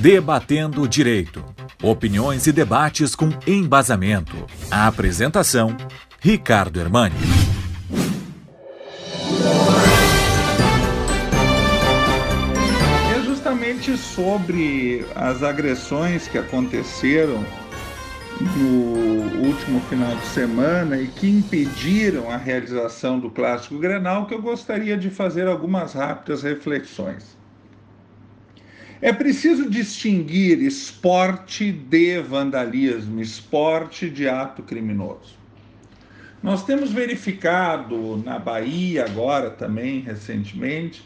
Debatendo o Direito. Opiniões e debates com embasamento. A apresentação: Ricardo Hermani. É justamente sobre as agressões que aconteceram no último final de semana e que impediram a realização do Clássico Grenal que eu gostaria de fazer algumas rápidas reflexões. É preciso distinguir esporte de vandalismo, esporte de ato criminoso. Nós temos verificado na Bahia agora também recentemente,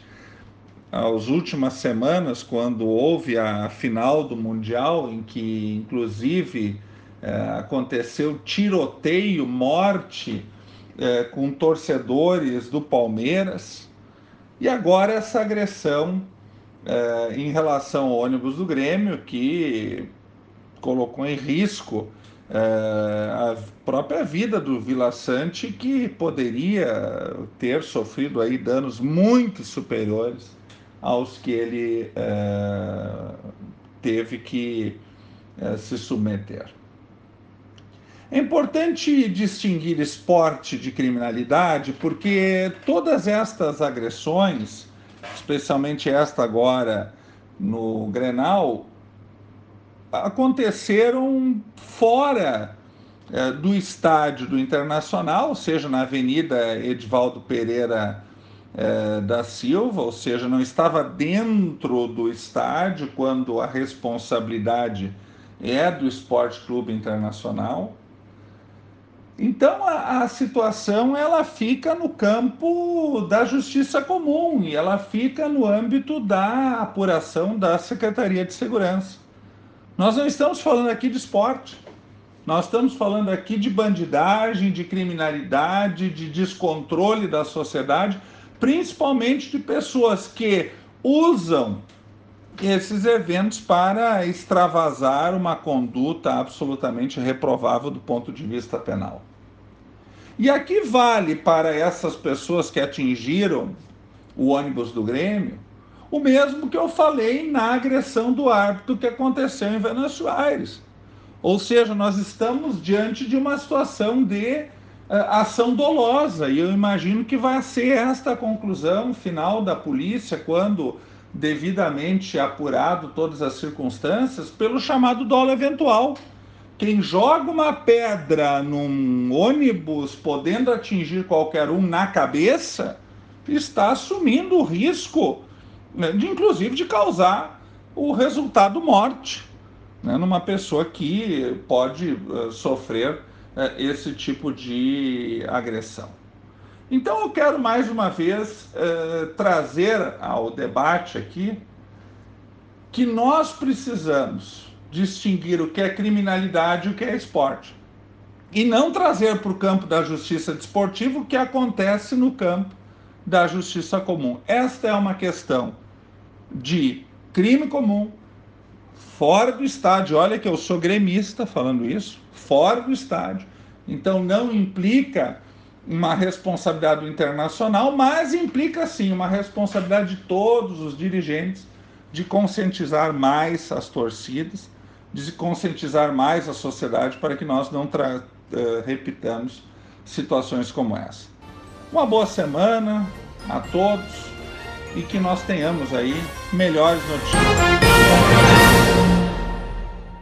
as últimas semanas, quando houve a final do Mundial, em que inclusive é, aconteceu tiroteio, morte é, com torcedores do Palmeiras, e agora essa agressão é, em relação ao ônibus do Grêmio, que colocou em risco é, a própria vida do Vila Sante, que poderia ter sofrido aí danos muito superiores aos que ele é, teve que é, se submeter. É importante distinguir esporte de criminalidade, porque todas estas agressões especialmente esta agora no Grenal, aconteceram fora é, do estádio do Internacional, seja na Avenida Edvaldo Pereira é, da Silva, ou seja, não estava dentro do estádio quando a responsabilidade é do Esporte Clube Internacional. Então a, a, situação ela fica no campo da justiça comum e ela fica no âmbito da apuração da Secretaria de Segurança. Nós não estamos falando aqui de esporte. Nós estamos falando aqui de bandidagem, de criminalidade, de descontrole da sociedade, principalmente de pessoas que usam esses eventos para extravasar uma conduta absolutamente reprovável do ponto de vista penal. E aqui vale para essas pessoas que atingiram o ônibus do Grêmio o mesmo que eu falei na agressão do árbitro que aconteceu em Venâncio Aires. Ou seja, nós estamos diante de uma situação de uh, ação dolosa, e eu imagino que vai ser esta a conclusão final da polícia quando devidamente apurado todas as circunstâncias, pelo chamado dolo eventual. Quem joga uma pedra num ônibus, podendo atingir qualquer um na cabeça, está assumindo o risco, né, de inclusive de causar o resultado morte, né, numa pessoa que pode uh, sofrer uh, esse tipo de agressão. Então eu quero mais uma vez eh, trazer ao debate aqui que nós precisamos distinguir o que é criminalidade e o que é esporte. E não trazer para o campo da justiça desportiva o que acontece no campo da justiça comum. Esta é uma questão de crime comum, fora do estádio. Olha que eu sou gremista falando isso, fora do estádio. Então não implica uma responsabilidade internacional, mas implica sim uma responsabilidade de todos os dirigentes de conscientizar mais as torcidas, de conscientizar mais a sociedade para que nós não uh, repitamos situações como essa. Uma boa semana a todos e que nós tenhamos aí melhores notícias.